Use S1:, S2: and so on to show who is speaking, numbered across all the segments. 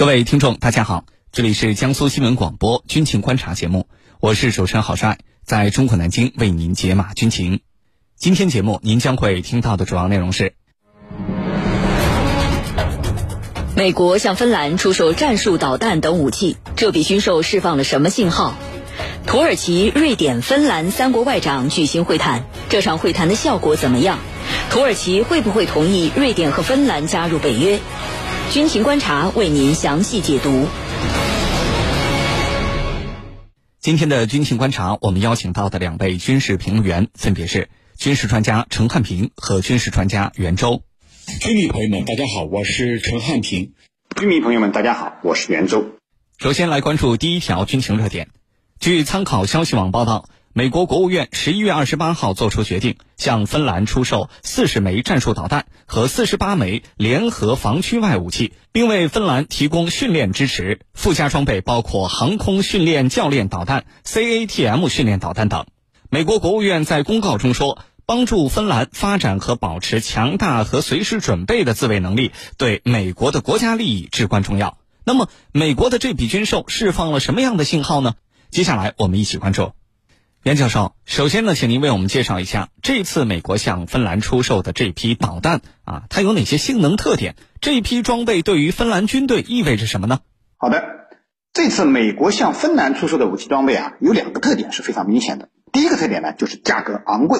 S1: 各位听众，大家好，这里是江苏新闻广播军情观察节目，我是主持人郝帅，在中国南京为您解码军情。今天节目您将会听到的主要内容是：
S2: 美国向芬兰出售战术导弹等武器，这笔军售释放了什么信号？土耳其、瑞典、芬兰三国外长举行会谈，这场会谈的效果怎么样？土耳其会不会同意瑞典和芬兰加入北约？军情观察为您详细解读。
S1: 今天的军情观察，我们邀请到的两位军事评论员分别是军事专家陈汉平和军事专家袁周。
S3: 军迷朋友们，大家好，我是陈汉平。
S4: 军迷朋友们，大家好，我是袁周。
S1: 首先来关注第一条军情热点。据参考消息网报道。美国国务院十一月二十八号作出决定，向芬兰出售四十枚战术导弹和四十八枚联合防区外武器，并为芬兰提供训练支持。附加装备包括航空训练教练导弹、CATM 训练导弹等。美国国务院在公告中说，帮助芬兰发展和保持强大和随时准备的自卫能力，对美国的国家利益至关重要。那么，美国的这笔军售释放了什么样的信号呢？接下来，我们一起关注。袁教授，首先呢，请您为我们介绍一下这次美国向芬兰出售的这批导弹啊，它有哪些性能特点？这批装备对于芬兰军队意味着什么呢？
S4: 好的，这次美国向芬兰出售的武器装备啊，有两个特点是非常明显的。第一个特点呢，就是价格昂贵，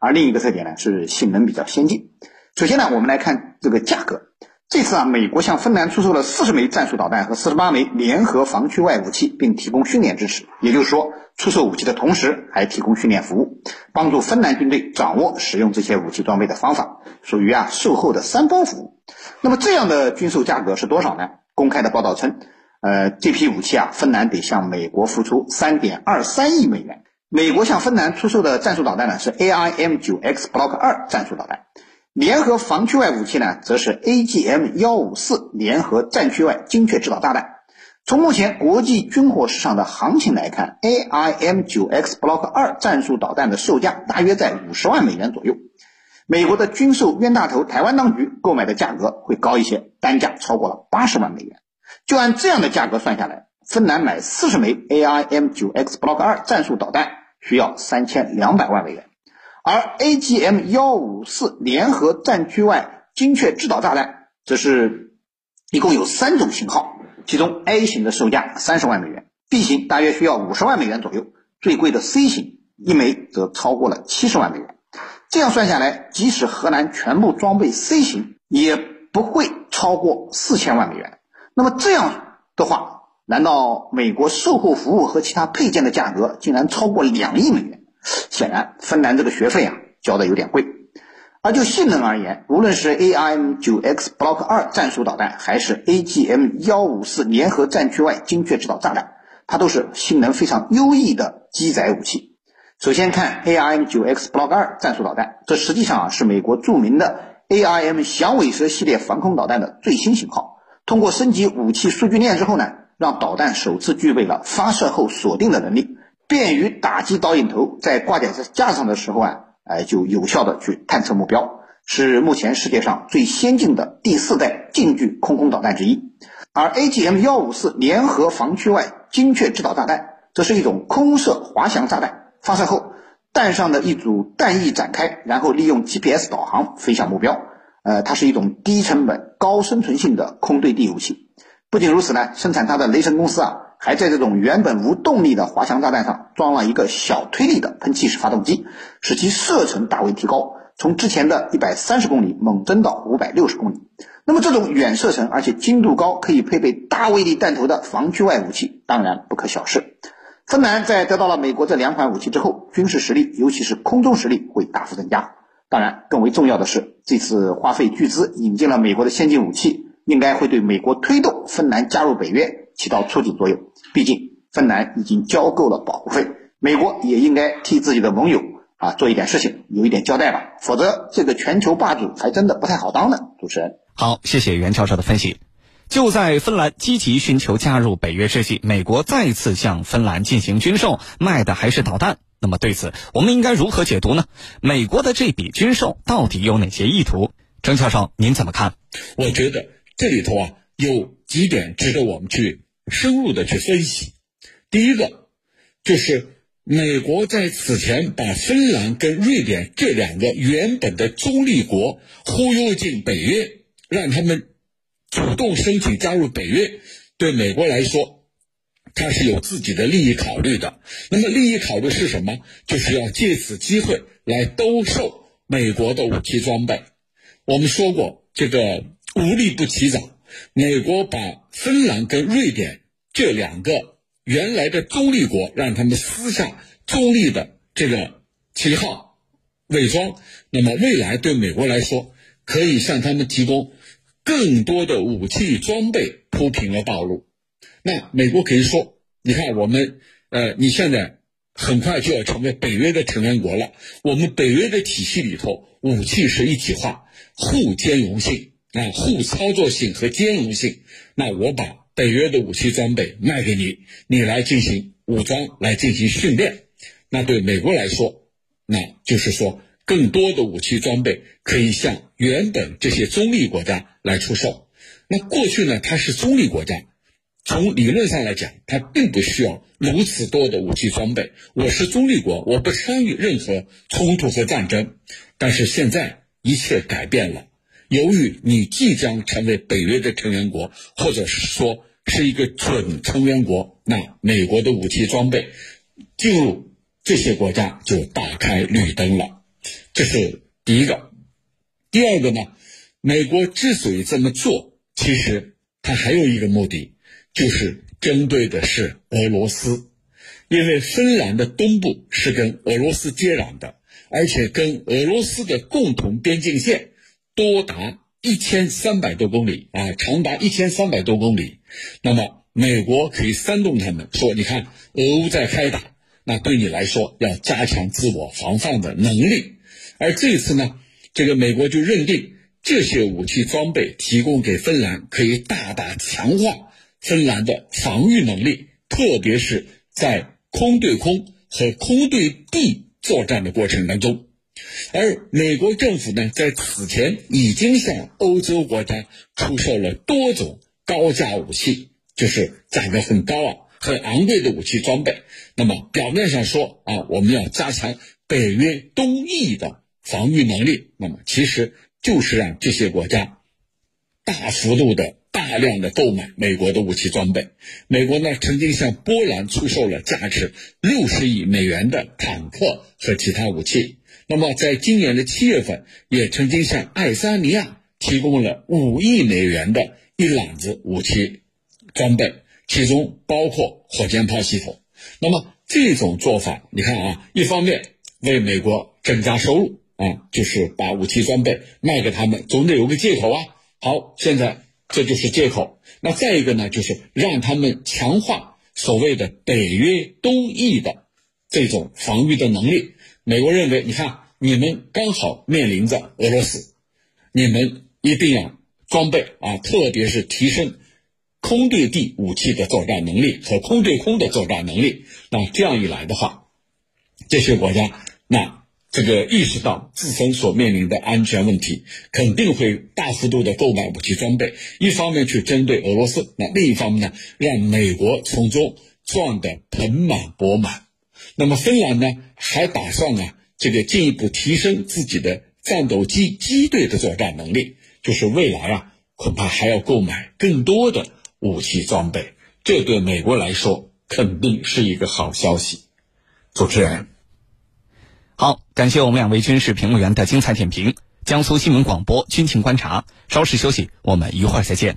S4: 而另一个特点呢，是性能比较先进。首先呢，我们来看这个价格。这次啊，美国向芬兰出售了四十枚战术导弹和四十八枚联合防区外武器，并提供训练支持。也就是说，出售武器的同时还提供训练服务，帮助芬兰军队掌握使用这些武器装备的方法，属于啊售后的三包服务。那么这样的军售价格是多少呢？公开的报道称，呃，这批武器啊，芬兰得向美国付出三点二三亿美元。美国向芬兰出售的战术导弹呢，是 AIM-9X Block 二战术导弹。联合防区外武器呢，则是 AGM 幺五四联合战区外精确制导炸弹。从目前国际军火市场的行情来看，AIM 九 X Block 二战术导弹的售价大约在五十万美元左右。美国的军售冤大头台湾当局购买的价格会高一些，单价超过了八十万美元。就按这样的价格算下来，芬兰买四十枚 AIM 九 X Block 二战术导弹需要三千两百万美元。而 AGM 幺五四联合战区外精确制导炸弹，则是一共有三种型号，其中 A 型的售价三十万美元，B 型大约需要五十万美元左右，最贵的 C 型一枚则超过了七十万美元。这样算下来，即使荷兰全部装备 C 型，也不会超过四千万美元。那么这样的话，难道美国售后服务和其他配件的价格竟然超过两亿美元？显然，芬兰这个学费啊交的有点贵。而就性能而言，无论是 AIM-9X Block 二战术导弹，还是 AGM 幺五四联合战区外精确制导炸弹，它都是性能非常优异的机载武器。首先看 AIM-9X Block 二战术导弹，这实际上啊是美国著名的 AIM 响尾蛇系列防空导弹的最新型号。通过升级武器数据链之后呢，让导弹首次具备了发射后锁定的能力。便于打击导引头在挂载在架上的时候啊，哎，就有效的去探测目标，是目前世界上最先进的第四代近距空空导弹之一。而 AGM 幺五四联合防区外精确制导炸弹，则是一种空射滑翔炸弹，发射后弹上的一组弹翼展开，然后利用 GPS 导航飞向目标。呃，它是一种低成本、高生存性的空对地武器。不仅如此呢，生产它的雷神公司啊。还在这种原本无动力的滑翔炸弹上装了一个小推力的喷气式发动机，使其射程大为提高，从之前的一百三十公里猛增到五百六十公里。那么这种远射程而且精度高、可以配备大威力弹头的防区外武器，当然不可小视。芬兰在得到了美国这两款武器之后，军事实力，尤其是空中实力会大幅增加。当然，更为重要的是，这次花费巨资引进了美国的先进武器，应该会对美国推动芬兰加入北约。起到促进作用。毕竟，芬兰已经交够了保护费，美国也应该替自己的盟友啊做一点事情，有一点交代吧。否则，这个全球霸主还真的不太好当呢。主持人，
S1: 好，谢谢袁教授的分析。就在芬兰积极寻求加入北约之际，美国再次向芬兰进行军售，卖的还是导弹。那么，对此我们应该如何解读呢？美国的这笔军售到底有哪些意图？郑教授，您怎么看？
S3: 我觉得这里头啊。有几点值得我们去深入的去分析。第一个，就是美国在此前把芬兰跟瑞典这两个原本的中立国忽悠进北约，让他们主动申请加入北约，对美国来说，它是有自己的利益考虑的。那么利益考虑是什么？就是要借此机会来兜售美国的武器装备。我们说过，这个无利不起早。美国把芬兰跟瑞典这两个原来的中立国，让他们撕下中立的这个旗号，伪装。那么未来对美国来说，可以向他们提供更多的武器装备，铺平了道路。那美国可以说：“你看，我们呃，你现在很快就要成为北约的成员国了。我们北约的体系里头，武器是一体化，互兼容性。”啊，互操作性和兼容性，那我把北约的武器装备卖给你，你来进行武装，来进行训练。那对美国来说，那就是说，更多的武器装备可以向原本这些中立国家来出售。那过去呢，它是中立国家，从理论上来讲，它并不需要如此多的武器装备。我是中立国，我不参与任何冲突和战争。但是现在一切改变了。由于你即将成为北约的成员国，或者是说是一个准成员国，那美国的武器装备进入这些国家就打开绿灯了。这是第一个。第二个呢，美国之所以这么做，其实它还有一个目的，就是针对的是俄罗斯，因为芬兰的东部是跟俄罗斯接壤的，而且跟俄罗斯的共同边境线。多达一千三百多公里啊，长达一千三百多公里。那么，美国可以煽动他们说：“你看，俄乌在开打，那对你来说要加强自我防范的能力。”而这次呢，这个美国就认定这些武器装备提供给芬兰，可以大大强化芬兰的防御能力，特别是在空对空和空对地作战的过程当中。而美国政府呢，在此前已经向欧洲国家出售了多种高价武器，就是价格很高啊、很昂贵的武器装备。那么表面上说啊，我们要加强北约东翼的防御能力，那么其实就是让这些国家大幅度的、大量的购买美国的武器装备。美国呢，曾经向波兰出售了价值六十亿美元的坦克和其他武器。那么，在今年的七月份，也曾经向爱沙尼亚提供了五亿美元的一揽子武器装备，其中包括火箭炮系统。那么这种做法，你看啊，一方面为美国增加收入啊，就是把武器装备卖给他们，总得有个借口啊。好，现在这就是借口。那再一个呢，就是让他们强化所谓的北约东翼的这种防御的能力。美国认为，你看，你们刚好面临着俄罗斯，你们一定要装备啊，特别是提升空对地武器的作战能力和空对空的作战能力。那这样一来的话，这些国家那这个意识到自身所面临的安全问题，肯定会大幅度的购买武器装备，一方面去针对俄罗斯，那另一方面呢，让美国从中赚得盆满钵满。那么芬兰呢，还打算啊，这个进一步提升自己的战斗机机队的作战能力，就是未来啊，恐怕还要购买更多的武器装备，这对美国来说肯定是一个好消息。主持人，
S1: 感谢我们两位军事评论员的精彩点评。江苏新闻广播军情观察，稍事休息，我们一会儿再见。